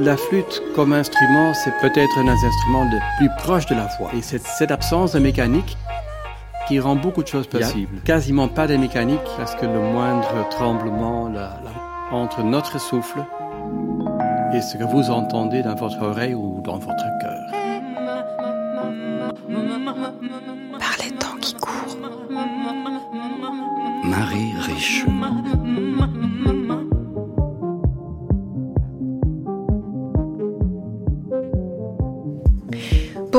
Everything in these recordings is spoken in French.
La flûte comme instrument, c'est peut-être un des instruments le plus proche de la voix. Et c'est cette absence de mécanique qui rend beaucoup de choses possibles. quasiment pas de mécanique parce que le moindre tremblement entre notre souffle et ce que vous entendez dans votre oreille ou dans votre cœur. Par les temps qui courent. Marie Riche.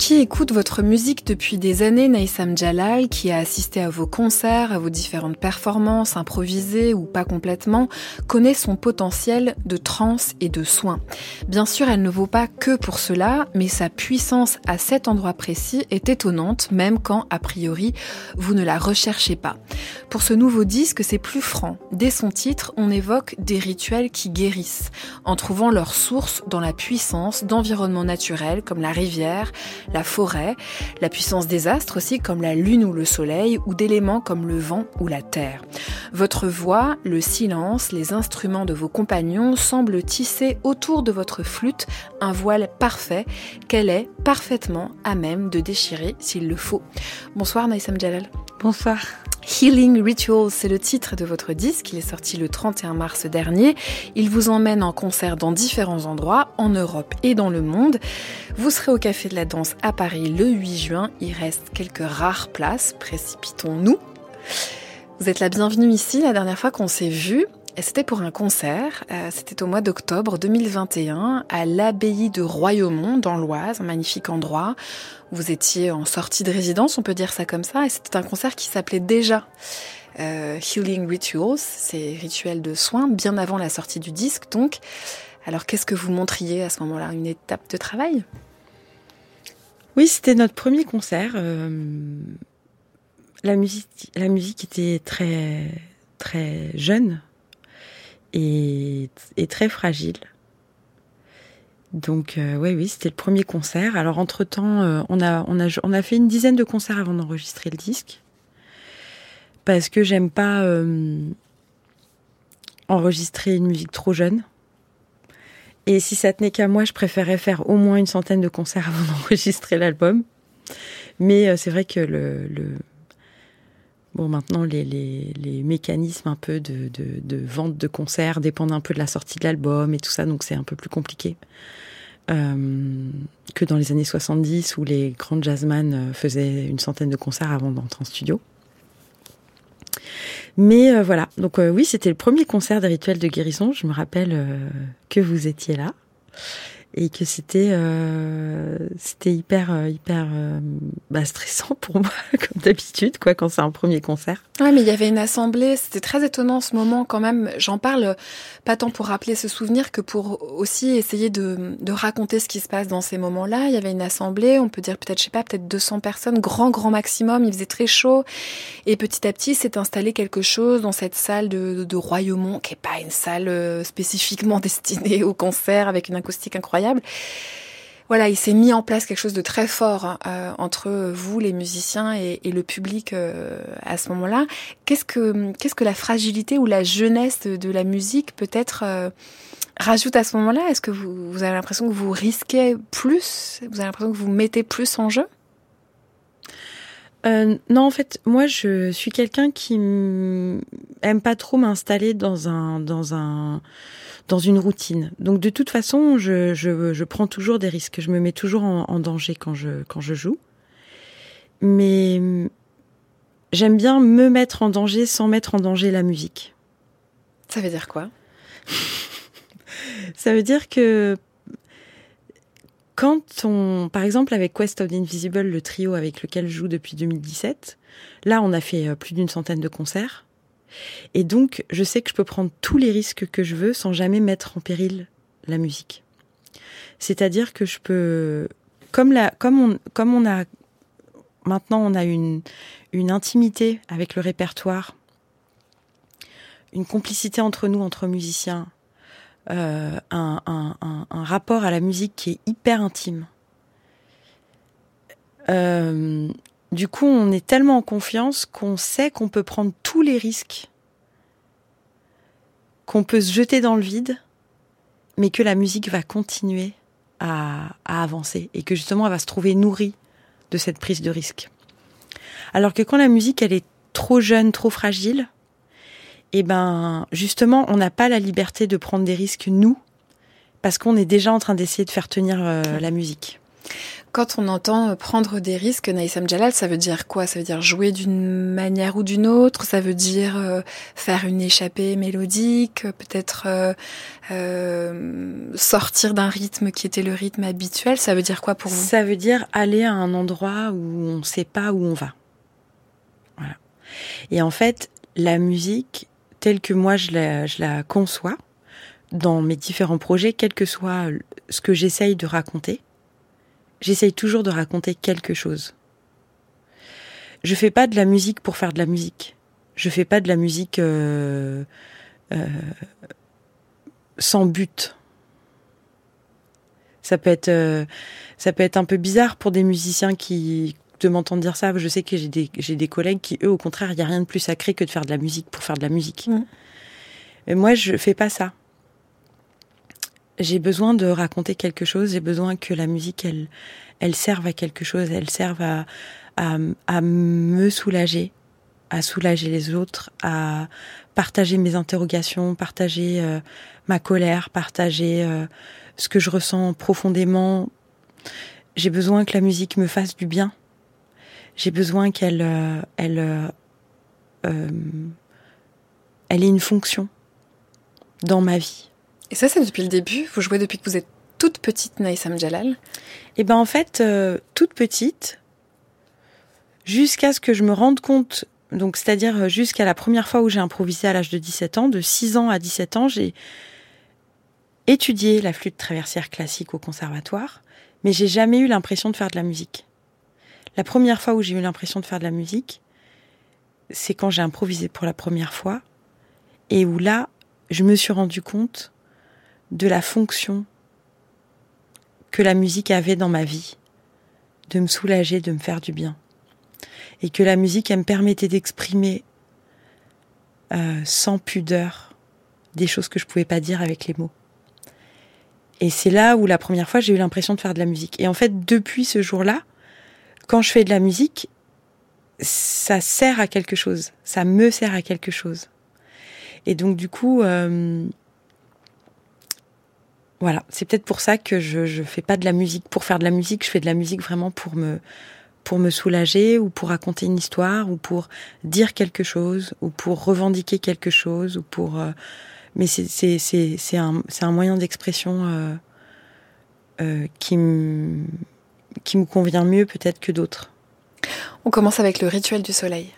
qui écoute votre musique depuis des années, Naïsam Jalal, qui a assisté à vos concerts, à vos différentes performances, improvisées ou pas complètement, connaît son potentiel de trance et de soin. Bien sûr, elle ne vaut pas que pour cela, mais sa puissance à cet endroit précis est étonnante, même quand, a priori, vous ne la recherchez pas. Pour ce nouveau disque, c'est plus franc. Dès son titre, on évoque des rituels qui guérissent, en trouvant leur source dans la puissance d'environnements naturels comme la rivière, la forêt, la puissance des astres aussi comme la lune ou le soleil, ou d'éléments comme le vent ou la terre. Votre voix, le silence, les instruments de vos compagnons semblent tisser autour de votre flûte un voile parfait qu'elle est parfaitement à même de déchirer s'il le faut. Bonsoir Naïsam Jalal. Bonsoir. Healing Rituals, c'est le titre de votre disque. Il est sorti le 31 mars dernier. Il vous emmène en concert dans différents endroits, en Europe et dans le monde. Vous serez au Café de la Danse à Paris le 8 juin. Il reste quelques rares places. Précipitons-nous. Vous êtes la bienvenue ici. La dernière fois qu'on s'est vu, c'était pour un concert, euh, c'était au mois d'octobre 2021 à l'abbaye de Royaumont dans l'Oise, un magnifique endroit. Vous étiez en sortie de résidence, on peut dire ça comme ça, et c'était un concert qui s'appelait déjà euh, Healing Rituals, c'est rituels de soins, bien avant la sortie du disque donc. Alors qu'est-ce que vous montriez à ce moment-là? Une étape de travail? Oui, c'était notre premier concert. Euh, la, musique, était très jeune et, très fragile. Donc euh, oui, oui, c'était le premier concert. Alors entre temps, euh, on a fait une dizaine de concerts avant d'enregistrer le disque parce que j'aime pas euh, enregistrer une musique trop jeune. Et si ça tenait qu'à moi, je préférais faire au moins une centaine de concerts avant d'enregistrer l'album. Mais c'est vrai que le Bon, maintenant, les, les, les, mécanismes un peu de, de, de, vente de concerts dépendent un peu de la sortie de l'album et tout ça, donc c'est un peu plus compliqué euh, que dans les années 70 où les grands jazzman euh, faisaient une centaine de concerts avant d'entrer en studio. Mais euh, voilà, donc oui, c'était le premier concert des rituels de guérison. Je me rappelle que vous étiez là et que c'était euh, c'était hyper euh, hyper euh, bah, stressant pour moi comme d'habitude quoi quand c'est un premier concert. Ouais, mais il y avait une assemblée, c'était très étonnant ce moment quand même. J'en parle pas tant pour rappeler ce souvenir que pour aussi essayer de, de raconter ce qui se passe dans ces moments-là. Il y avait une assemblée, on peut dire peut-être je sais pas, peut-être 200 personnes, grand grand maximum. Il faisait très chaud et petit à petit s'est installé quelque chose dans cette salle de, de Royaumont qui est pas une salle spécifiquement destinée au concert avec une acoustique incroyable voilà, il s'est mis en place quelque chose de très fort hein, euh, entre vous, les musiciens, et, le public euh, à ce moment-là. Qu'est-ce que qu'est-ce que la fragilité ou la jeunesse de, la musique peut-être euh, rajoute à ce moment-là? Est-ce que vous, vous avez l'impression que vous risquez plus? Vous avez l'impression que vous mettez plus en jeu? Non, en fait, moi, je suis quelqu'un qui aime pas trop m'installer dans un dans un dans une routine. Donc de toute façon, je, je, je prends toujours des risques. Je me mets toujours en, en danger quand je, quand je joue. Mais j'aime bien me mettre en danger sans mettre en danger la musique. Ça veut dire quoi? Ça veut dire que quand on, par exemple avec Quest of the Invisible, le trio avec lequel je joue depuis 2017, là on a fait euh, plus d'une centaine de concerts. Et donc, je sais que je peux prendre tous les risques que je veux sans jamais mettre en péril la musique. C'est-à-dire que je peux, comme on, a, maintenant on a une, intimité avec le répertoire, une complicité entre nous, entre musiciens, euh, un, rapport à la musique qui est hyper intime. Euh, du coup, on est tellement en confiance qu'on sait qu'on peut prendre tous les risques, qu'on peut se jeter dans le vide, mais que la musique va continuer à, avancer et que justement elle va se trouver nourrie de cette prise de risque. Alors que quand la musique elle est trop jeune, trop fragile, eh ben justement on n'a pas la liberté de prendre des risques nous parce qu'on est déjà en train d'essayer de faire tenir euh, la musique. Quand on entend euh, prendre des risques, Naïsam Jalal, ça veut dire quoi? Ça veut dire jouer d'une manière ou d'une autre? Ça veut dire euh, faire une échappée mélodique Peut-être euh, sortir d'un rythme qui était le rythme habituel? Ça veut dire quoi pour vous? Ça veut dire aller à un endroit où on ne sait pas où on va. Et en fait, la musique, telle que moi je la, je la conçois, dans mes différents projets, quel que soit ce que j'essaye de raconter, j'essaye toujours de raconter quelque chose. Je fais pas de la musique pour faire de la musique. Je fais pas de la musique euh, euh, sans but. Ça peut être, euh, ça peut être un peu bizarre pour des musiciens qui de m'entendre dire ça. Je sais que j'ai des, j'ai des collègues qui, eux, au contraire, il n'y a rien de plus sacré que de faire de la musique pour faire de la musique. Mmh. Mais moi, je fais pas ça j'ai besoin de raconter quelque chose, j'ai besoin que la musique, elle, elle serve à quelque chose, elle serve à, à, à me soulager, à soulager les autres, à partager mes interrogations, partager euh, ma colère, partager euh, ce que je ressens profondément. J'ai besoin que la musique me fasse du bien. J'ai besoin qu'elle, euh, elle, elle ait une fonction dans ma vie. Et ça, c'est depuis le début Vous jouez depuis que vous êtes toute petite, Naïsam Jalal Eh ben en fait, euh, toute petite, jusqu'à ce que je me rende compte, donc c'est-à-dire euh, jusqu'à la première fois où j'ai improvisé à l'âge de 17 ans, de 6 ans à 17 ans, j'ai étudié la flûte traversière classique au conservatoire, mais j'ai jamais eu l'impression de faire de la musique. La première fois où j'ai eu l'impression de faire de la musique, c'est quand j'ai improvisé pour la première fois, et où là, je me suis rendu compte de la fonction que la musique avait dans ma vie, de me soulager, de me faire du bien. Et que la musique, elle me permettait d'exprimer euh, sans pudeur des choses que je pouvais pas dire avec les mots. Et c'est là où la première fois j'ai eu l'impression de faire de la musique. Et en fait, depuis ce jour-là, quand je fais de la musique, ça sert à quelque chose, ça me sert à quelque chose. Et donc du coup, euh, voilà, c'est peut-être pour ça que je je fais pas de la musique pour faire de la musique, je fais de la musique vraiment pour me pour me soulager ou pour raconter une histoire ou pour dire quelque chose ou pour revendiquer quelque chose ou pour euh, mais c'est un un moyen d'expression euh, euh, qui qui me convient mieux peut-être que d'autres. On commence avec le rituel du soleil.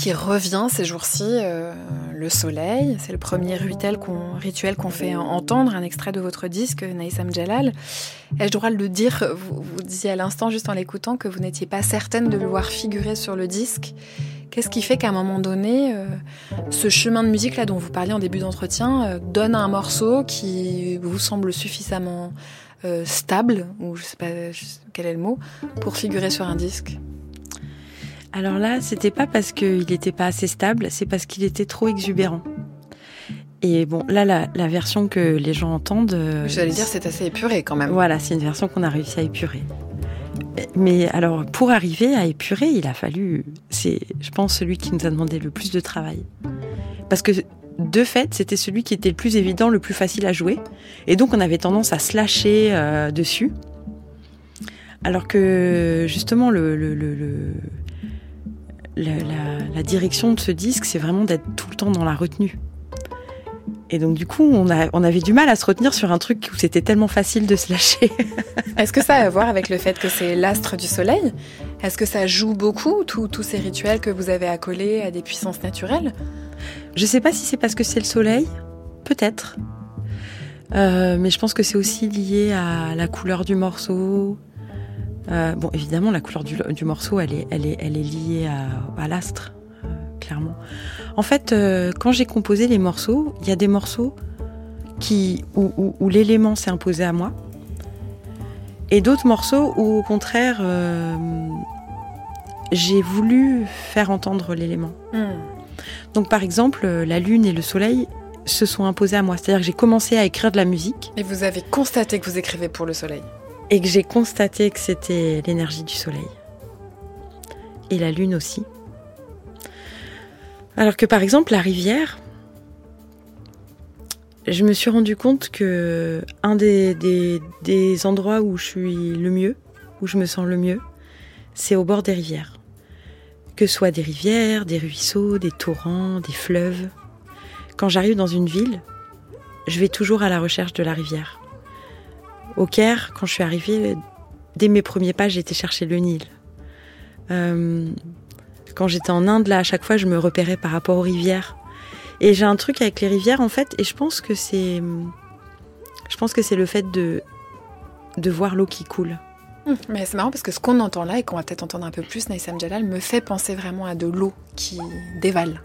Qu'il revient ces jours-ci, euh, Le Soleil. C'est le premier rituel qu'on qu'on fait entendre, un extrait de votre disque, Naïsam Jalal. Ai-je droit de le dire vous, vous disiez à l'instant, juste en l'écoutant, que vous n'étiez pas certaine de le voir figurer sur le disque. Qu'est-ce qui fait qu'à un moment donné, euh, ce chemin de musique là dont vous parliez en début d'entretien euh, donne un morceau qui vous semble suffisamment stable, ou je sais pas quel est le mot, pour figurer sur un disque? Alors là, c'était pas parce qu'il n'était pas assez stable, c'est parce qu'il était trop exubérant. Et bon, là, la, la, version que les gens entendent. J'allais dire, c'est assez épuré quand même. Voilà, c'est une version qu'on a réussi à épurer. Mais alors, pour arriver à épurer, il a fallu, c'est, je pense, celui qui nous a demandé le plus de travail. Parce que, de fait, c'était celui qui était le plus évident, le plus facile à jouer. Et donc, on avait tendance à se lâcher euh, dessus. Alors que, justement, le, le, le, la, la, la direction de ce disque, c'est vraiment d'être tout le temps dans la retenue. Et donc du coup, on, a, on avait du mal à se retenir sur un truc où c'était tellement facile de se lâcher. Est-ce que ça a à voir avec le fait que c'est l'astre du soleil? Est-ce que ça joue beaucoup, tous ces rituels que vous avez accolés à des puissances naturelles? Je sais pas si c'est parce que c'est le soleil, peut-être. Euh, mais je pense que c'est aussi lié à la couleur du morceau. Euh, bon, évidemment, la couleur du, du, morceau, elle est, elle est, elle est liée à, à l'astre, euh, clairement. En fait, euh, quand j'ai composé les morceaux, il y a des morceaux qui, où, où, où l'élément s'est imposé à moi, et d'autres morceaux où, au contraire, j'ai voulu faire entendre l'élément. Mm. Donc, par exemple, la lune et le soleil se sont imposés à moi. C'est-à-dire que j'ai commencé à écrire de la musique. Et vous avez constaté que vous écrivez pour le soleil Et que j'ai constaté que c'était l'énergie du soleil. Et la lune aussi. Alors que par exemple, la rivière, je me suis rendu compte que un des, des, des, endroits où je suis le mieux, où je me sens le mieux, c'est au bord des rivières. Que ce soit des rivières, des ruisseaux, des torrents, des fleuves. Quand j'arrive dans une ville, je vais toujours à la recherche de la rivière. Au Caire, quand je suis arrivée, dès mes premiers pas, j'étais chercher le Nil. Euh, quand j'étais en Inde, là, à chaque fois, je me repérais par rapport aux rivières. Et j'ai un truc avec les rivières, en fait, et je pense que c'est, je pense que c'est le fait de, de voir l'eau qui coule. Mmh, mais c'est marrant parce que ce qu'on entend là et qu'on va peut-être entendre un peu plus, Naïsam Jalal, me fait penser vraiment à de l'eau qui dévale.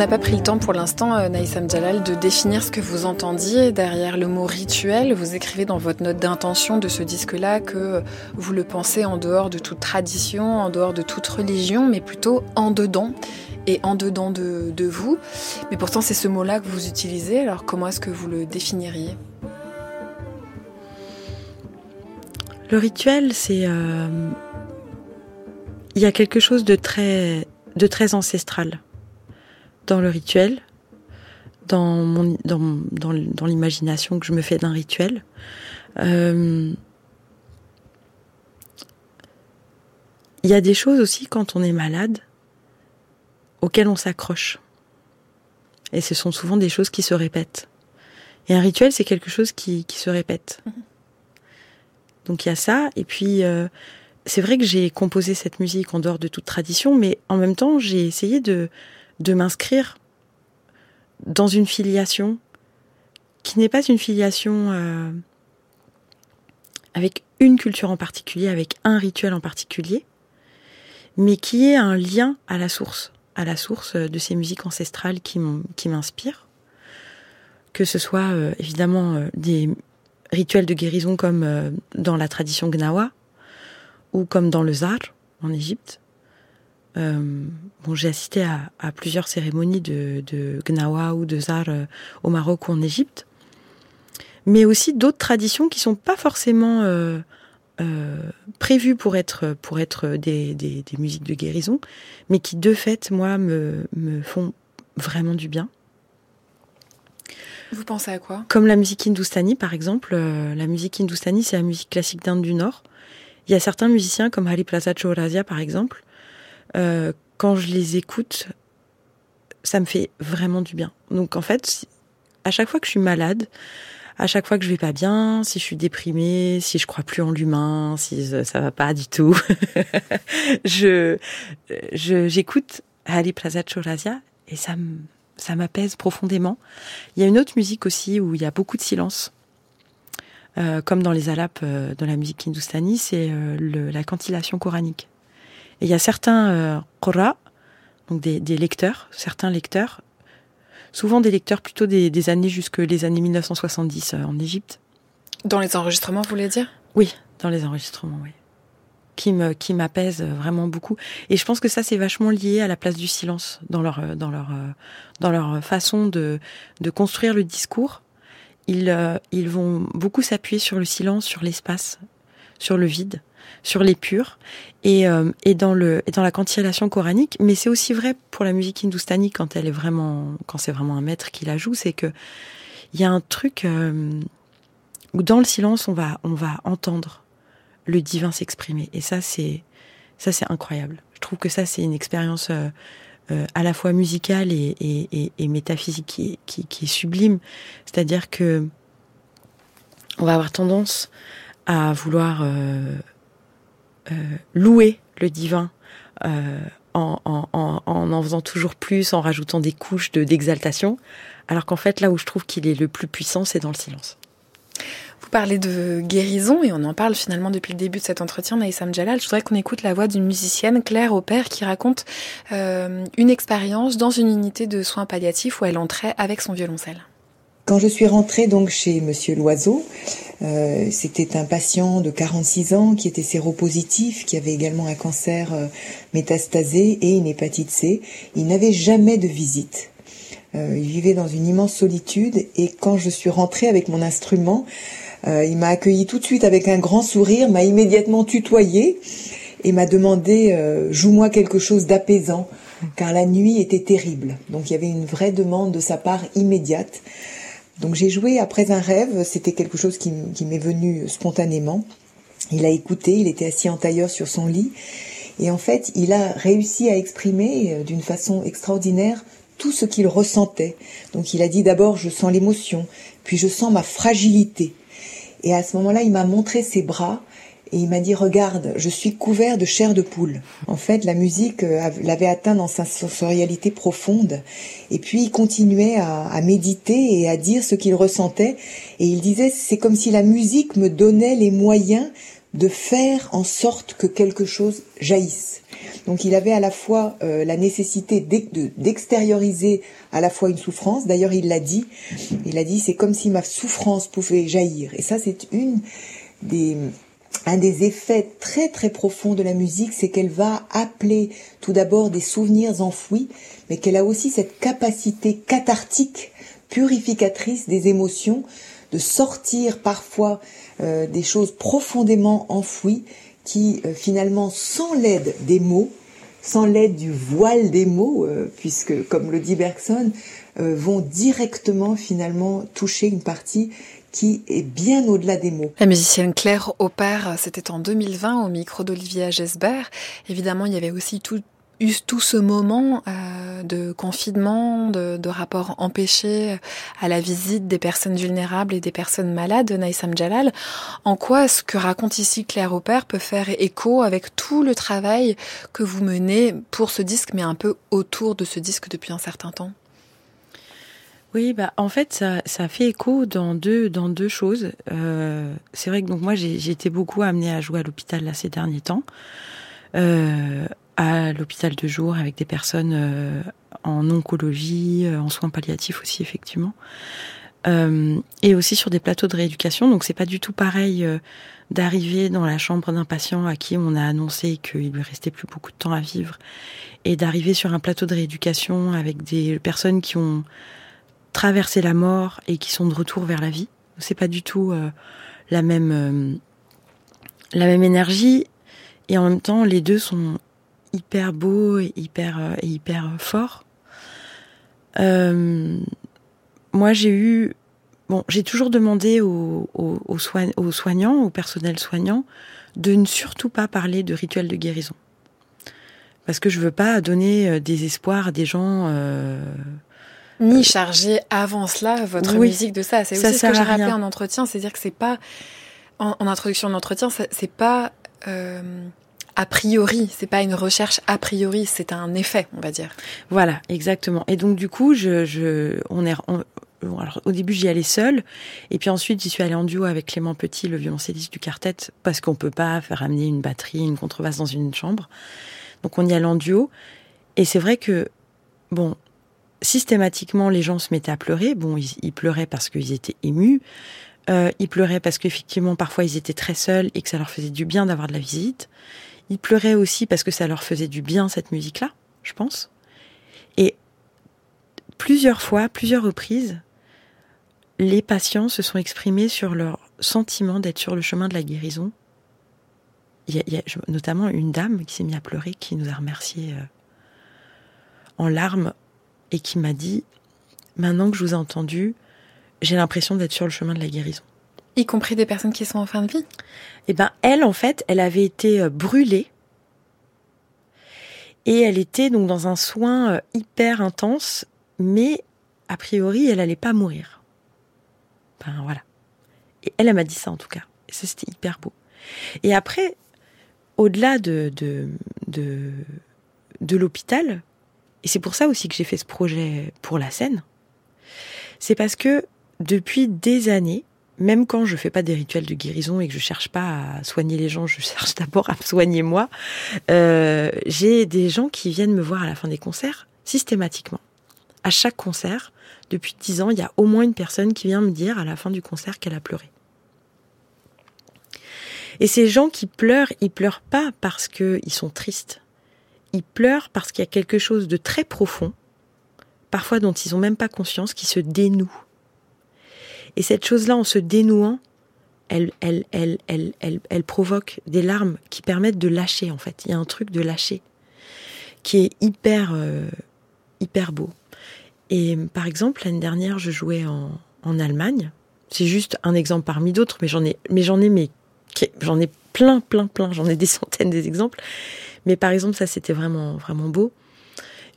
N'a pas pris le temps pour l'instant, euh, Naïsam Jalal, de définir ce que vous entendiez derrière le mot rituel. Vous écrivez dans votre note d'intention de ce disque-là que vous le pensez en dehors de toute tradition, en dehors de toute religion, mais plutôt en dedans et en dedans de, vous. Mais pourtant, c'est ce mot-là que vous utilisez. Alors, comment est-ce que vous le définiriez? Le rituel, c'est. Euh... Il y a quelque chose de très ancestral dans le rituel, dans, mon, dans, dans, dans l'imagination que je me fais d'un rituel. Euh, il y a des choses aussi quand on est malade auxquelles on s'accroche. Et ce sont souvent des choses qui se répètent. Et un rituel, c'est quelque chose qui, qui se répète. Mmh. Donc il y a ça. Et puis, euh, c'est vrai que j'ai composé cette musique en dehors de toute tradition, mais en même temps, j'ai essayé de, de m'inscrire dans une filiation qui n'est pas une filiation euh, avec une culture en particulier, avec un rituel en particulier, mais qui est un lien à la source, à la source de ces musiques ancestrales qui m'inspirent, que ce soit euh, évidemment euh, des rituels de guérison comme euh, dans la tradition gnawa, ou comme dans le zar, en Égypte. Euh, bon, j'ai assisté à, à, plusieurs cérémonies de, de Gnawa ou de Zar euh, au Maroc ou en Égypte, mais aussi d'autres traditions qui sont pas forcément euh, prévues pour être pour être des, des, des, musiques de guérison, mais qui de fait moi me, me font vraiment du bien. Vous pensez à quoi? Comme la musique hindoustanie, par exemple. La musique hindoustanie, c'est la musique classique d'Inde du Nord. Il y a certains musiciens, comme Hari Prasad Chaurasia, par exemple, euh, quand je les écoute, ça me fait vraiment du bien. Donc en fait, à chaque fois que je suis malade, à chaque fois que je vais pas bien, si je suis déprimée, si je crois plus en l'humain, si ça va pas du tout, je j'écoute Ali Prasad Chaurasia et ça ça m'apaise profondément. Il y a une autre musique aussi où il y a beaucoup de silence. Euh, comme dans les alapes euh, dans la musique hindoustanie, c'est euh, la cantillation coranique. Et il y a certains euh, qurra, donc des, des, lecteurs, certains lecteurs, souvent des lecteurs plutôt des, des années jusque les années 1970 euh, en Égypte. Dans les enregistrements, vous voulez dire? Oui, dans les enregistrements, oui. Qui me qui m'apaisent vraiment beaucoup. Et je pense que ça c'est vachement lié à la place du silence dans leur euh, dans leur dans leur façon de de construire le discours. Ils ils vont beaucoup s'appuyer sur le silence, sur l'espace, sur le vide sur les purs et, euh, et dans le et dans la cantillation coranique. Mais c'est aussi vrai pour la musique hindoustanie quand elle est vraiment quand c'est vraiment un maître qui la joue c'est que il y a un truc euh, où dans le silence on va on va entendre le divin s'exprimer. Et ça c'est ça c'est incroyable. Je trouve que ça c'est une expérience euh, euh, à la fois musicale et, et, et, et métaphysique qui, qui, qui est sublime. C'est-à-dire que on va avoir tendance à vouloir euh, euh, louer le divin euh, en, en, en, faisant toujours plus, en rajoutant des couches de d'exaltation, alors qu'en fait là où je trouve qu'il est le plus puissant, c'est dans le silence. Vous parlez de guérison et on en parle finalement depuis le début de cet entretien, Naïsam Jalal. Je voudrais qu'on écoute la voix d'une musicienne, Claire Aupert, qui raconte une expérience dans une unité de soins palliatifs où elle entrait avec son violoncelle. Quand je suis rentrée donc chez Monsieur Loiseau, euh, c'était un patient de 46 ans qui était séropositif, qui avait également un cancer euh, métastasé et une hépatite C. Il n'avait jamais de visite. Euh, il vivait dans une immense solitude et quand je suis rentrée avec mon instrument, euh, il m'a accueilli tout de suite avec un grand sourire, m'a immédiatement tutoyé et m'a demandé euh, joue-moi quelque chose d'apaisant car la nuit était terrible. Donc il y avait une vraie demande de sa part immédiate. Donc j'ai joué après un rêve, c'était quelque chose qui, qui m'est venu spontanément. Il a écouté, il était assis en tailleur sur son lit, et en fait il a réussi à exprimer euh, d'une façon extraordinaire tout ce qu'il ressentait. Donc il a dit d'abord je sens l'émotion, puis je sens ma fragilité. Et à ce moment-là il m'a montré ses bras, et il m'a dit regarde, je suis couvert de chair de poule. En fait, la musique euh, l'avait atteint dans sa sensorialité profonde. Et puis il continuait à, méditer et à dire ce qu'il ressentait. Et il disait c'est comme si la musique me donnait les moyens de faire en sorte que quelque chose jaillisse. Donc il avait à la fois euh, la nécessité d'extérioriser à la fois une souffrance. D'ailleurs il l'a dit. Il a dit c'est comme si ma souffrance pouvait jaillir. Et ça c'est une des un des effets très très profonds de la musique, c'est qu'elle va appeler tout d'abord des souvenirs enfouis, mais qu'elle a aussi cette capacité cathartique, purificatrice des émotions, de sortir parfois euh, des choses profondément enfouies qui euh, finalement, sans l'aide des mots, sans l'aide du voile des mots, euh, puisque comme le dit Bergson, euh, vont directement finalement toucher une partie qui est bien au-delà des mots. La musicienne Claire Opère, c'était en 2020 au micro d'Olivier Gesbert. Évidemment, il y avait aussi tout, eu tout ce moment euh, de confinement, de, de rapport empêché à la visite des personnes vulnérables et des personnes malades, Naïsam Jalal. En quoi ce que raconte ici Claire Opère peut faire écho avec tout le travail que vous menez pour ce disque, mais un peu autour de ce disque depuis un certain temps? Oui, bah en fait ça, fait écho dans deux choses. Euh, c'est vrai que moi j'ai été beaucoup amenée à jouer à l'hôpital là ces derniers temps, euh, à l'hôpital de jour avec des personnes euh, en oncologie, en soins palliatifs aussi effectivement. et aussi sur des plateaux de rééducation. Donc c'est pas du tout pareil d'arriver dans la chambre d'un patient à qui on a annoncé qu'il lui restait plus beaucoup de temps à vivre et d'arriver sur un plateau de rééducation avec des personnes qui ont traversé la mort et qui sont de retour vers la vie. C'est pas du tout euh, la même euh, la même énergie et en même temps les deux sont hyper beaux et hyper euh, forts. moi j'ai eu Bon, j'ai toujours demandé aux, aux, soignants, au personnel soignant, de ne surtout pas parler de rituel de guérison. Parce que je veux pas donner des espoirs à des gens. Ni charger avant cela votre musique de ça. C'est aussi ce que j'ai rappelé en entretien, c'est-à-dire que c'est pas en, introduction d'entretien, c'est pas euh, a priori, c'est pas une recherche a priori, c'est un effet, on va dire. Voilà, exactement. Et donc du coup, je, je on est, alors, au début, j'y allais seule, et puis ensuite, j'y suis allée en duo avec Clément Petit, le violoncelliste du quartet, parce qu'on peut pas faire amener une batterie, une contrebasse dans une chambre. Donc, on y allait en duo. Et c'est vrai que, bon, systématiquement, les gens se mettaient à pleurer. Bon, ils, pleuraient parce qu'ils étaient émus. Euh, ils pleuraient parce qu'effectivement, parfois, ils étaient très seuls et que ça leur faisait du bien d'avoir de la visite. Ils pleuraient aussi parce que ça leur faisait du bien, cette musique-là, je pense. Et plusieurs fois, plusieurs reprises, les patients se sont exprimés sur leur sentiment d'être sur le chemin de la guérison. Il y a, notamment une dame qui s'est mise à pleurer, qui nous a remerciés euh, en larmes et qui m'a dit Maintenant que je vous ai entendu, j'ai l'impression d'être sur le chemin de la guérison. Y compris des personnes qui sont en fin de vie Eh ben, elle, en fait, elle avait été euh, brûlée et elle était donc dans un soin euh, hyper intense, mais a priori, elle n'allait pas mourir. Ben voilà. Et elle, elle m'a dit ça en tout cas. Et ça, c'était hyper beau. Et après, au-delà de, de, de, de l'hôpital, et c'est pour ça aussi que j'ai fait ce projet pour la scène, c'est parce que depuis des années, même quand je fais pas des rituels de guérison et que je cherche pas à soigner les gens, je cherche d'abord à soigner moi. Euh, j'ai des gens qui viennent me voir à la fin des concerts systématiquement. À chaque concert, depuis dix ans, il y a au moins une personne qui vient me dire à la fin du concert qu'elle a pleuré. Et ces gens qui pleurent, ils pleurent pas parce qu'ils sont tristes. Ils pleurent parce qu'il y a quelque chose de très profond, parfois dont ils n'ont même pas conscience, qui se dénoue. Et cette chose-là, en se dénouant, elle, elle, elle, elle, provoque des larmes qui permettent de lâcher, en fait. Il y a un truc de lâcher qui est hyper, euh, hyper beau. Et par exemple, l'année dernière, je jouais en, en Allemagne. C'est juste un exemple parmi d'autres, mais j'en ai, mais j'en ai, mais j'en ai plein, plein, plein. J'en ai des centaines des exemples. Mais par exemple, ça, c'était vraiment, vraiment beau.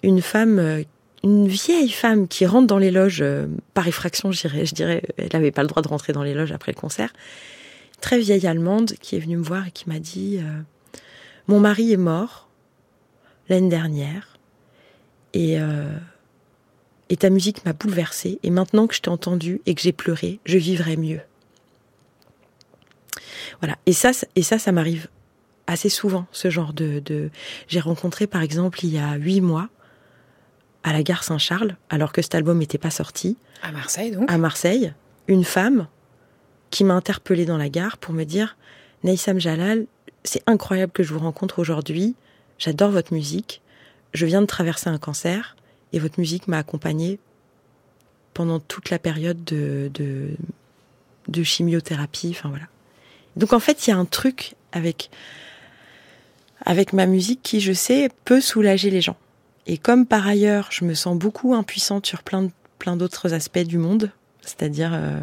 Une femme, euh, une vieille femme qui rentre dans les loges euh, par effraction, je dirais, je elle n'avait pas le droit de rentrer dans les loges après le concert. Très vieille allemande qui est venue me voir et qui m'a dit euh, mon mari est mort l'année dernière et et ta musique m'a bouleversée, et maintenant que je t'ai entendu et que j'ai pleuré, je vivrai mieux. Voilà. Et ça, et ça, ça m'arrive assez souvent, ce genre de, de... J'ai rencontré, par exemple, il y a huit mois, à la gare Saint-Charles, alors que cet album n'était pas sorti. À Marseille, donc À Marseille, une femme qui m'a interpellée dans la gare pour me dire Naïsam Jalal, c'est incroyable que je vous rencontre aujourd'hui. J'adore votre musique. Je viens de traverser un cancer. Et votre musique m'a accompagnée pendant toute la période de, de, chimiothérapie. Enfin voilà. Donc en fait, il y a un truc avec, avec ma musique qui, je sais, peut soulager les gens. Et comme par ailleurs, je me sens beaucoup impuissante sur plein, plein d'autres aspects du monde, c'est-à-dire euh,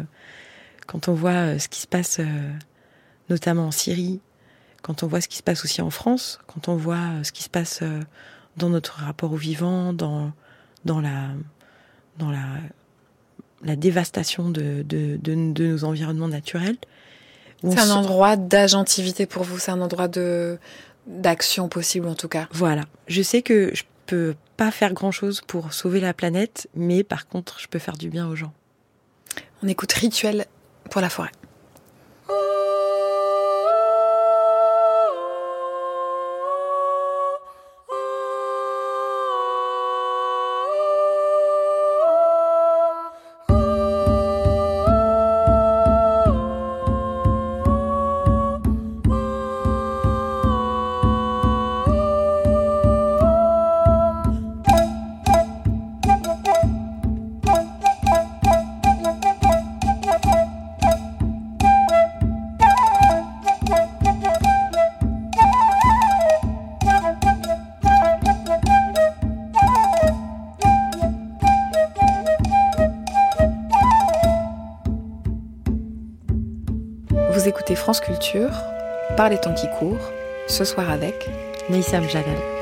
quand on voit euh, ce qui se passe euh, notamment en Syrie, quand on voit ce qui se passe aussi en France, quand on voit ce qui se passe dans notre rapport au vivant, dans dans la, dans la, la dévastation de, de, de, nos environnements naturels. C'est un endroit d'agentivité pour vous, c'est un endroit de d'action possible en tout cas. Voilà. Je sais que je peux pas faire grand chose pour sauver la planète, mais par contre, je peux faire du bien aux gens. On écoute Rituel pour la forêt. France Culture, par les temps qui courent, ce soir avec Neissam Jalal.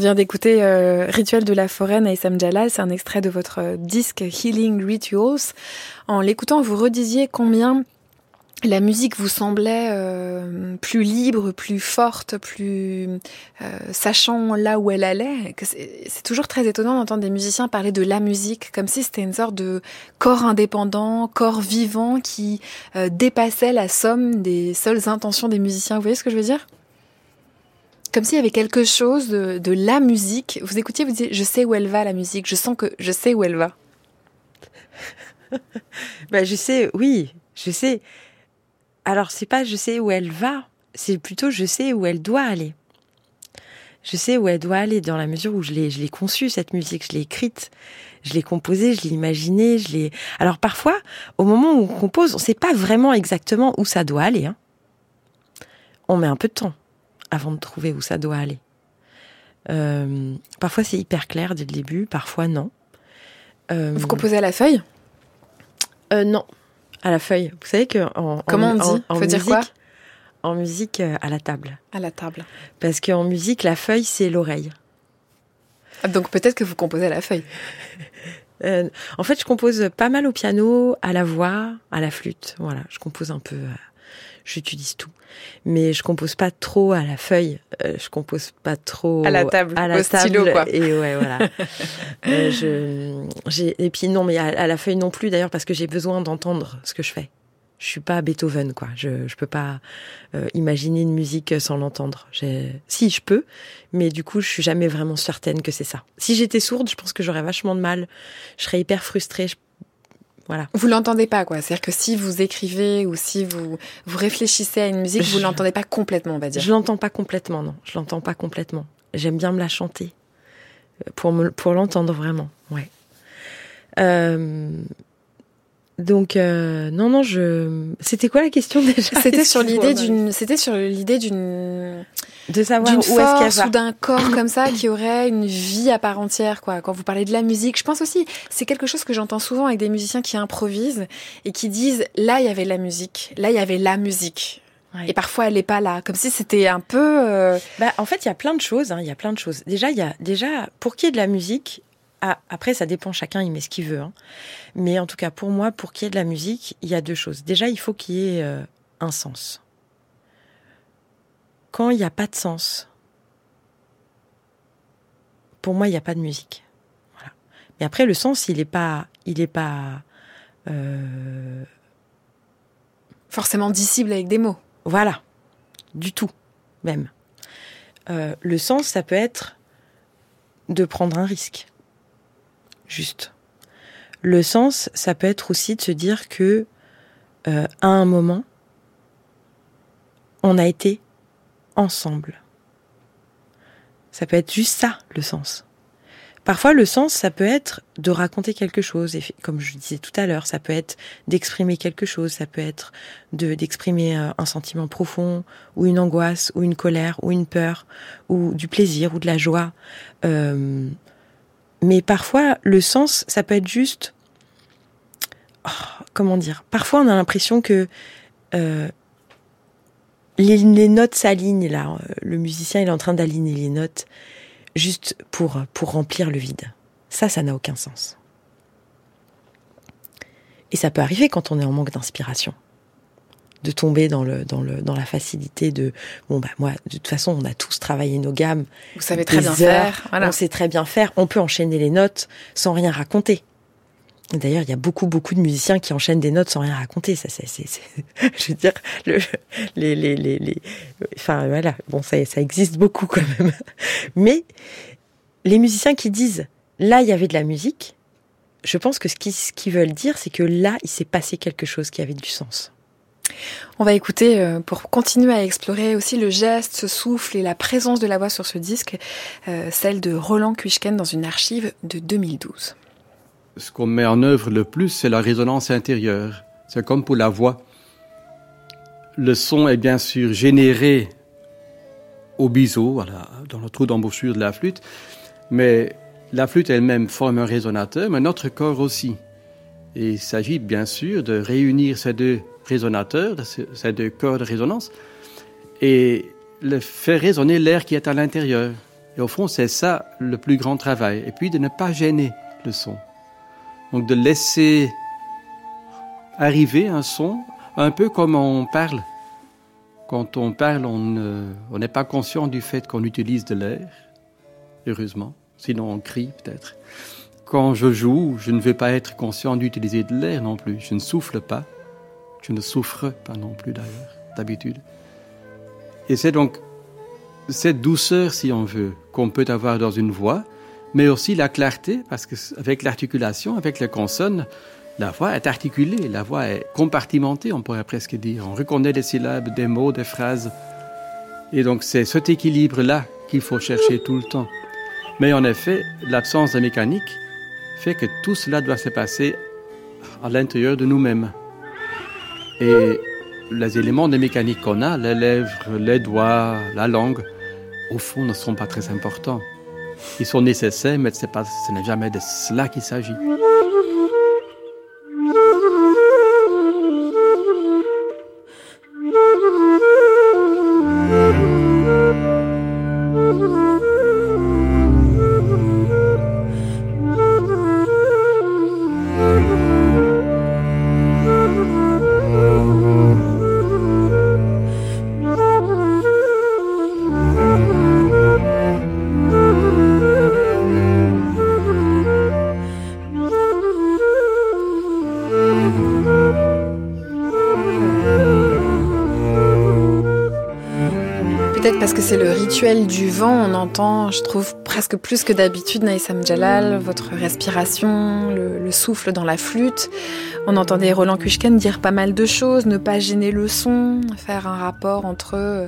Vient d'écouter euh, Rituel de la forêt Naïsam Jalal, c'est un extrait de votre euh, disque Healing Rituals. En l'écoutant, vous redisiez combien la musique vous semblait euh, plus libre, plus forte, plus sachant là où elle allait. C'est toujours très étonnant d'entendre des musiciens parler de la musique comme si c'était une sorte de corps indépendant, corps vivant qui dépassait la somme des seules intentions des musiciens. Vous voyez ce que je veux dire? Comme s'il y avait quelque chose de, la musique. Vous écoutiez, vous disiez, je sais où elle va la musique. Je sens que je sais où elle va. ben, je sais, oui, je sais. Alors c'est pas je sais où elle va, c'est plutôt je sais où elle doit aller. Je sais où elle doit aller dans la mesure où je l'ai, je l'ai conçue cette musique, je l'ai écrite, je l'ai composée, je l'ai imaginée, je l'ai. Alors parfois, au moment où on compose, on sait pas vraiment exactement où ça doit aller. Hein. On met un peu de temps avant de trouver où ça doit aller. Euh, parfois c'est hyper clair dès le début, parfois non. Euh, Vous composez à la feuille? Euh, Non, à la feuille. Vous savez que en, comment on dit? Faut dire quoi? En musique, à la table. À la table. Parce qu'en musique, la feuille c'est l'oreille. Ah, donc peut-être que vous composez à la feuille. en fait, je compose pas mal au piano, à la voix, à la flûte. Voilà, je compose un peu j'utilise tout. Mais je compose pas trop à la feuille, euh, je compose pas trop à la table, à la au stylo quoi. Et ouais voilà. euh, je, j'ai et puis non mais à, la feuille non plus d'ailleurs parce que j'ai besoin d'entendre ce que je fais. Je suis pas Beethoven quoi. Je je peux pas euh, imaginer une musique sans l'entendre. Si je peux, mais du coup je suis jamais vraiment certaine que c'est ça. Si j'étais sourde, je pense que j'aurais vachement de mal. Je serais hyper frustrée. Je vous l'entendez pas, quoi. C'est-à-dire que si vous écrivez ou si vous, vous réfléchissez à une musique, vous l'entendez pas complètement, on va dire. Je l'entends pas complètement, non. Je l'entends pas complètement. J'aime bien me la chanter. pour, pour l'entendre vraiment. Ouais. Euh, donc euh, non non je c'était quoi la question déjà? C'était sur l'idée d'une c'était sur l'idée d'une de savoir où est-ce qu'elle ou d'un corps comme ça qui aurait une vie à part entière quoi. Quand vous parlez de la musique, je pense aussi c'est quelque chose que j'entends souvent avec des musiciens qui improvisent et qui disent là il y avait la musique, là il y avait la musique. Et parfois elle n'est pas là, comme si c'était un peu. Euh, bah, en fait, il y a plein de choses. Hein, il y a plein de choses. Déjà, il y a déjà pour qui est de la musique, après, ça dépend, chacun il met ce qu'il veut. Hein. Mais en tout cas, pour moi, pour qu'il y ait de la musique, il y a deux choses. Déjà, il faut qu'il y ait euh, un sens. Quand il n'y a pas de sens, pour moi, il n'y a pas de musique. Voilà. Mais après, le sens, il n'est pas, il est pas euh... forcément dissible avec des mots. Voilà, du tout, même. Euh, le sens, ça peut être de prendre un risque juste. Le sens, ça peut être aussi de se dire que euh, à un moment, on a été ensemble. Ça peut être juste ça, le sens. Parfois, le sens, ça peut être de raconter quelque chose. Et comme je disais tout à l'heure, ça peut être d'exprimer quelque chose. Ça peut être de d'exprimer euh, un sentiment profond, ou une angoisse, ou une colère, ou une peur, ou du plaisir, ou de la joie. Euh, mais parfois, le sens, ça peut être juste... Oh, comment dire Parfois, on a l'impression que euh, les, notes s'alignent là. Le musicien, est en train d'aligner les notes juste pour, pour remplir le vide. Ça, ça n'a aucun sens. Et ça peut arriver quand on est en manque d'inspiration de tomber dans le dans le dans la facilité de bon bah moi de toute façon on a tous travaillé nos gammes vous savez très bien faire on sait très bien faire on peut enchaîner les notes sans rien raconter D'ailleurs, il y a beaucoup, beaucoup de musiciens qui enchaînent des notes sans rien raconter. Ça, c'est, je veux dire, le, les, les, les, les, enfin, voilà. Bon, ça, ça existe beaucoup quand même. Mais les musiciens qui disent, là, il y avait de la musique, je pense que ce qu'ils, ce qu'ils veulent dire, c'est que là, il s'est passé quelque chose qui avait du sens. On va écouter, euh, pour continuer à explorer aussi le geste, ce souffle et la présence de la voix sur ce disque, euh, celle de Roland Kuishken dans une archive de 2012. Ce qu'on met en œuvre le plus, c'est la résonance intérieure. C'est comme pour la voix. Le son est bien sûr généré au biseau, dans le trou d'embouchure de la flûte, mais la flûte elle-même forme un résonateur, mais notre corps aussi. Et il s'agit bien sûr de réunir ces deux résonateurs, ces deux corps de résonance, et le faire résonner l'air qui est à l'intérieur. Et au fond, c'est ça le plus grand travail. Et puis de ne pas gêner le son. Donc de laisser arriver un son un peu comme on parle. Quand on parle, on n'est pas conscient du fait qu'on utilise de l'air, heureusement. Sinon, on crie peut-être. Quand je joue, je ne veux pas être conscient d'utiliser de l'air non plus. Je ne souffle pas. Je ne souffre pas non plus d'ailleurs, d'habitude. Et c'est donc cette douceur, si on veut, qu'on peut avoir dans une voix, mais aussi la clarté, parce que avec l'articulation, avec les consonnes, la voix est articulée, la voix est compartimentée, on pourrait presque dire. On reconnaît des syllabes, des mots, des phrases. Et donc c'est cet équilibre-là qu'il faut chercher tout le temps. Mais en effet, l'absence de mécanique fait que tout cela doit se passer à l'intérieur de nous-mêmes. Et les éléments de mécanique qu'on a, les lèvres, les doigts, la langue, au fond ne sont pas très importants. Ils sont nécessaires, mais ce n'est jamais de cela qu'il s'agit. Parce que c'est le rituel du vent, on entend, je trouve, presque plus que d'habitude, Naïsam Jalal, votre respiration, le, souffle dans la flûte. On entendait Roland Kushken dire pas mal de choses, ne pas gêner le son, faire un rapport entre euh,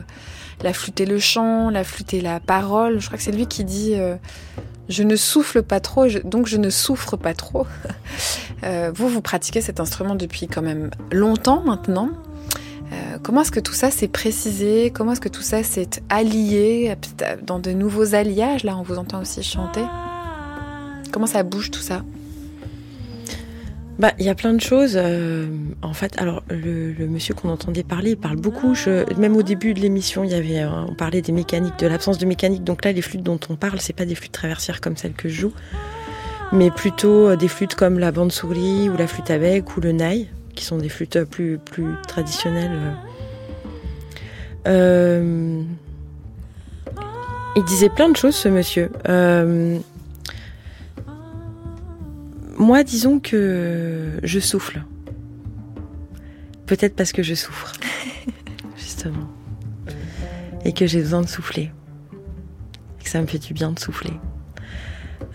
la flûte et le chant, la flûte et la parole. Je crois que c'est lui qui dit euh, je ne souffle pas trop, donc je ne souffre pas trop. Euh, vous, vous pratiquez cet instrument depuis quand même longtemps maintenant? Euh, comment est-ce que tout ça s'est précisé? Comment est-ce que tout ça s'est allié dans de nouveaux alliages Là, on vous entend aussi chanter? Comment ça bouge tout ça? Bah, il y a plein de choses. Euh, en fait, alors le, monsieur qu'on entendait parler, il parle beaucoup. même au début de l'émission, il y avait, on parlait des mécaniques, de l'absence de mécanique. Donc là, les flûtes dont on parle, c'est pas des flûtes traversières comme celles que je joue, mais plutôt euh, des flûtes comme la bande souris ou la flûte à ou le naï, qui sont des flûtes plus plus traditionnelles. Euh, il disait plein de choses, ce monsieur. Euh, moi, disons que je souffle. Peut-être parce que je souffre, justement. Et que j'ai besoin de souffler. Et que ça me fait du bien de souffler.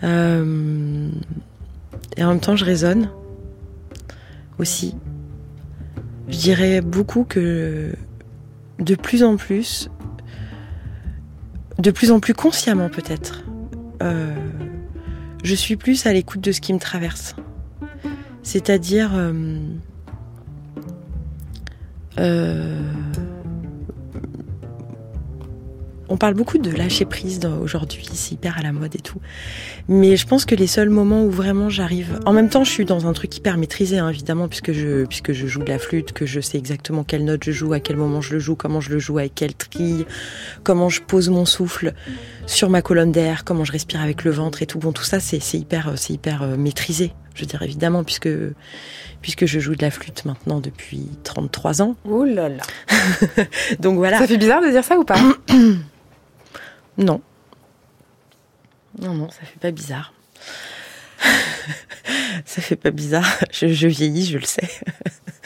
Euh, et en même temps, je raisonne aussi. Je dirais beaucoup que de plus en plus, de plus en plus consciemment peut-être, euh, je suis plus à l'écoute de ce qui me traverse. C'est-à-dire... Euh, euh, on parle beaucoup de lâcher prise aujourd'hui, c'est hyper à la mode et tout. Mais je pense que les seuls moments où vraiment j'arrive, en même temps, je suis dans un truc hyper maîtrisé, hein, évidemment, puisque je puisque je joue de la flûte, que je sais exactement quelle note je joue, à quel moment je le joue, comment je le joue, avec quelle trille, comment je pose mon souffle sur ma colonne d'air, comment je respire avec le ventre et tout. Bon, tout ça, c'est hyper c'est hyper euh, maîtrisé, je veux dire évidemment, puisque puisque je joue de la flûte maintenant depuis 33 ans. Ouh là là. Donc voilà. Ça fait bizarre de dire ça ou pas? Non. Non, non, ça fait pas bizarre. ça fait pas bizarre. Je, vieillis, je le sais.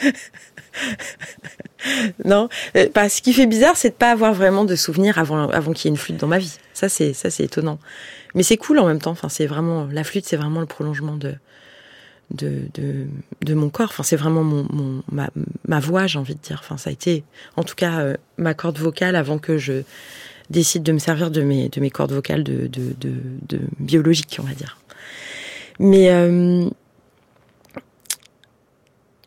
non, euh, pas. Ce qui fait bizarre, c'est de pas avoir vraiment de souvenirs avant, qu'il y ait une flûte dans ma vie. Ça, c'est étonnant. Mais c'est cool en même temps. C'est vraiment la flûte, c'est vraiment le prolongement de de, mon corps. C'est vraiment mon, ma, ma voix, j'ai envie de dire. Enfin, ça a été, en tout cas, euh, ma corde vocale avant que je décide de me servir de mes, de mes cordes vocales de, de, on va dire. Mais euh,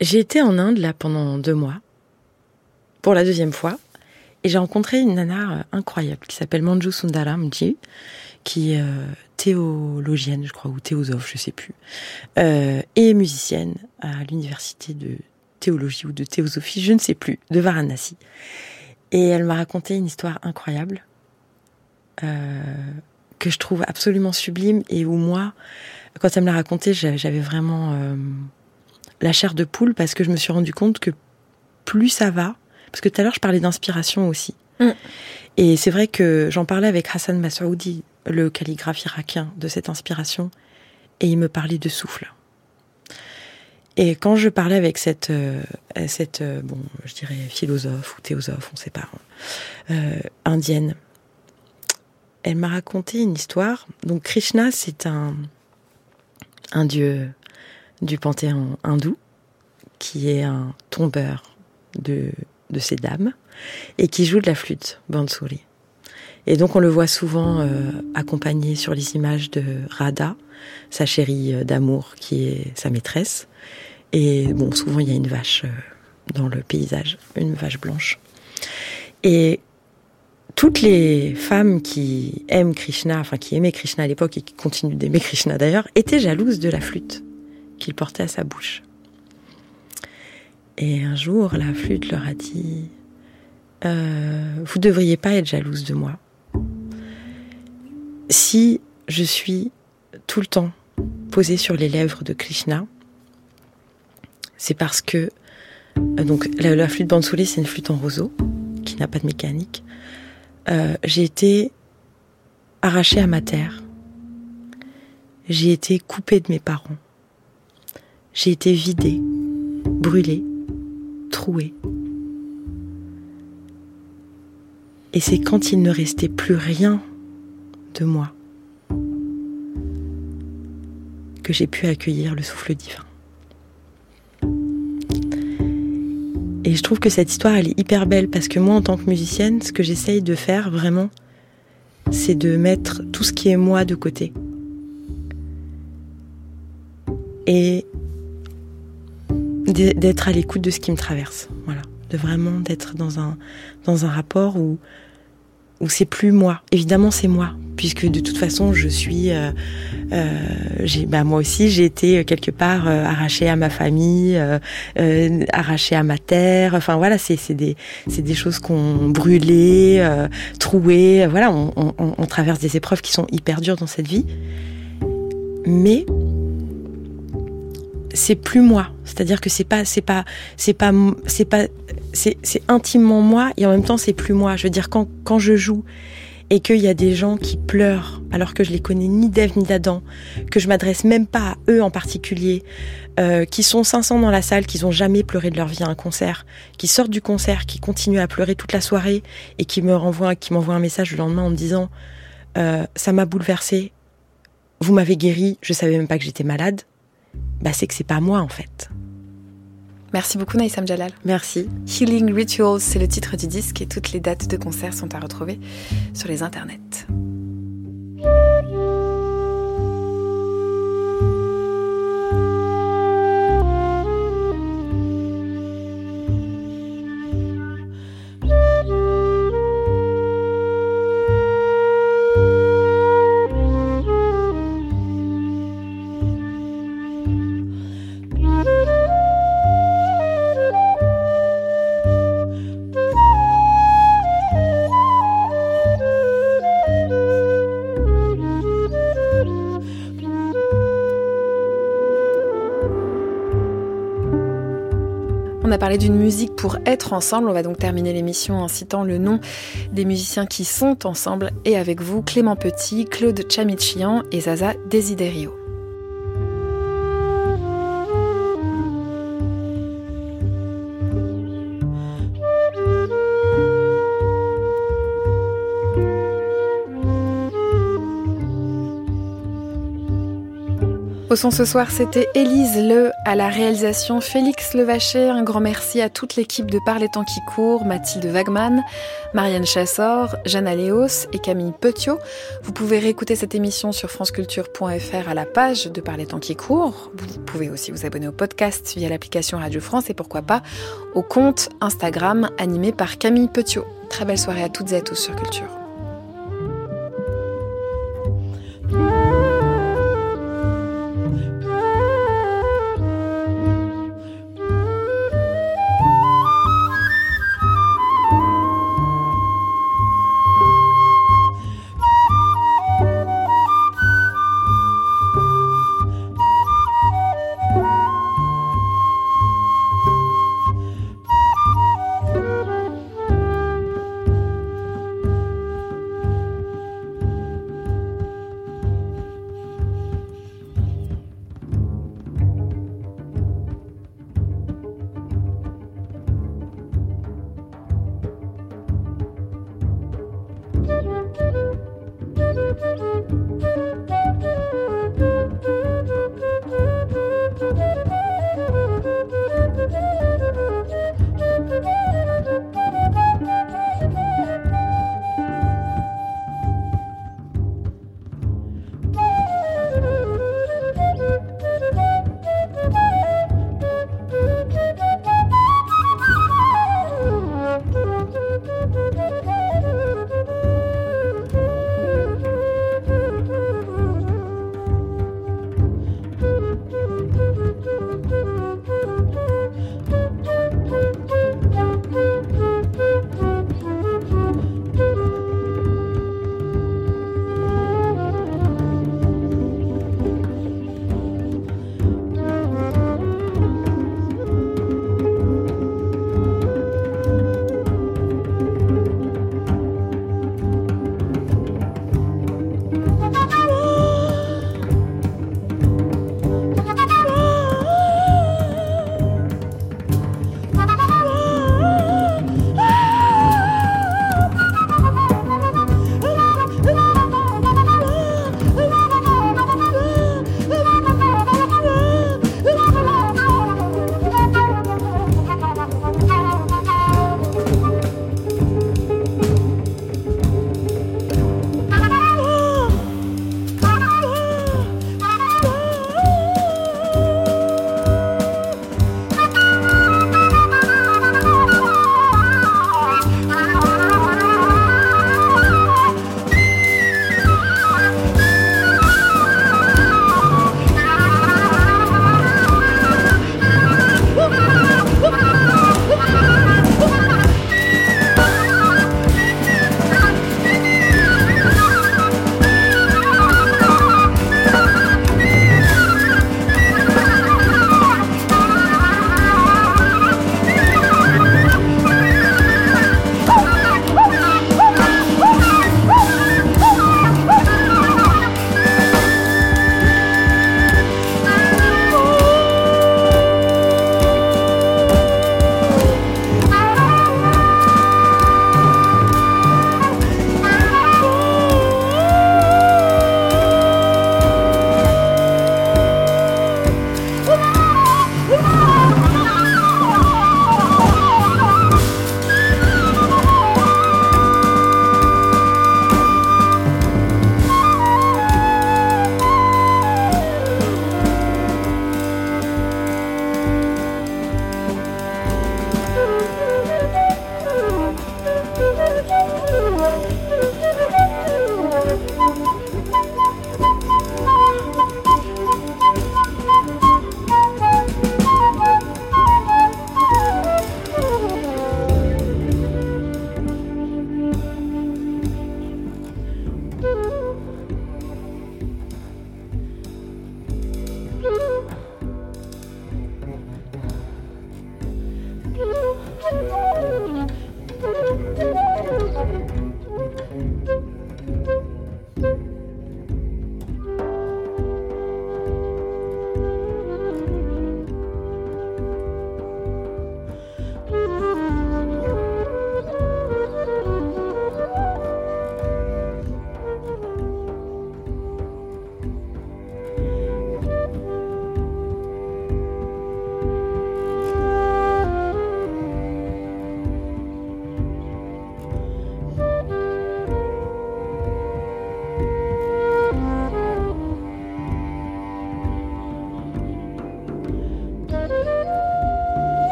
j'ai été en Inde là pendant deux mois, pour la deuxième fois, et j'ai rencontré une nana euh, incroyable qui s'appelle Manju Sundaramji, qui est euh, théologienne, je crois, ou théosophe, je sais plus, et musicienne à l'université de théologie ou de théosophie, je ne sais plus, de Varanasi. Et elle m'a raconté une histoire incroyable euh, que je trouve absolument sublime et où moi, quand elle me l'a raconté, j'avais vraiment euh, la chair de poule parce que je me suis rendu compte que plus ça va, parce que tout à l'heure je parlais d'inspiration aussi. Mm. Et c'est vrai que j'en parlais avec Hassan Masoudi, le calligraphe irakien, de cette inspiration, et il me parlait de souffle. Et quand je parlais avec cette, euh, cette euh, bon, je dirais philosophe ou théosophe, on ne sait pas, euh, indienne, elle m'a raconté une histoire. Donc Krishna, c'est un, un dieu du panthéon hindou qui est un tombeur de, de ces dames et qui joue de la flûte, bansuri. Et donc on le voit souvent accompagné sur les images de Radha, sa chérie d'amour qui est sa maîtresse, et bon, souvent il y a une vache euh, dans le paysage, une vache blanche. Et toutes les femmes qui aiment Krishna, enfin qui aimaient Krishna à l'époque et qui continuent d'aimer Krishna d'ailleurs, étaient jalouses de la flûte qu'il portait à sa bouche. Et un jour, la flûte leur a dit euh, Vous devriez pas être jalouse de moi. Si je suis tout le temps posée sur les lèvres de Krishna, c'est parce que euh, donc la, flûte Bansouli, c'est une flûte en roseau qui n'a pas de mécanique. Euh, j'ai été arrachée à ma terre. J'ai été coupée de mes parents. J'ai été vidée, brûlée, trouée. Et c'est quand il ne restait plus rien de moi que j'ai pu accueillir le souffle divin. Et je trouve que cette histoire, elle est hyper belle parce que moi, en tant que musicienne, ce que j'essaye de faire vraiment, c'est de mettre tout ce qui est moi de côté. Et d'être à l'écoute de ce qui me traverse. Voilà. De vraiment d'être dans un, dans un rapport où où c'est plus moi. Évidemment, c'est moi, puisque de toute façon, je suis. Euh, euh, bah, moi aussi, j'ai été quelque part euh, arrachée à ma famille, euh, euh, arrachée à ma terre. Enfin voilà, c'est, des, des choses qu'on brûlé, troué. Voilà, on, on, on traverse des épreuves qui sont hyper dures dans cette vie. Mais c'est plus moi. C'est-à-dire que c'est pas, c'est pas, c'est pas, c'est pas, c'est, intimement moi et en même temps c'est plus moi. Je veux dire quand quand je joue et qu'il y a des gens qui pleurent alors que je les connais ni d'Ève ni d'Adam, que je m'adresse même pas à eux en particulier, euh, qui sont 500 dans la salle, qui n'ont jamais pleuré de leur vie à un concert, qui sortent du concert, qui continuent à pleurer toute la soirée et qui me qui m'envoient un message le lendemain en me disant euh, ça m'a bouleversé, vous m'avez guéri, je savais même pas que j'étais malade bah c'est que c'est pas moi en fait. Merci beaucoup Naïsam Jalal. Merci. Healing Rituals, c'est le titre du disque et toutes les dates de concert sont à retrouver sur les internets. Parler d'une musique pour être ensemble. On va donc terminer l'émission en citant le nom des musiciens qui sont ensemble et avec vous Clément Petit, Claude Chamichian et Zaza Desiderio. Au son ce soir, c'était Élise Le à la réalisation, Félix Levacher. Un grand merci à toute l'équipe de Par les temps qui courent, Mathilde Wagman, Marianne Chassor, Jeanne Aléos et Camille Petiot. Vous pouvez réécouter cette émission sur franceculture.fr à la page de Par les temps qui courent. Vous pouvez aussi vous abonner au podcast via l'application Radio France et pourquoi pas au compte Instagram animé par Camille Petiot. Très belle soirée à toutes et à tous sur Culture.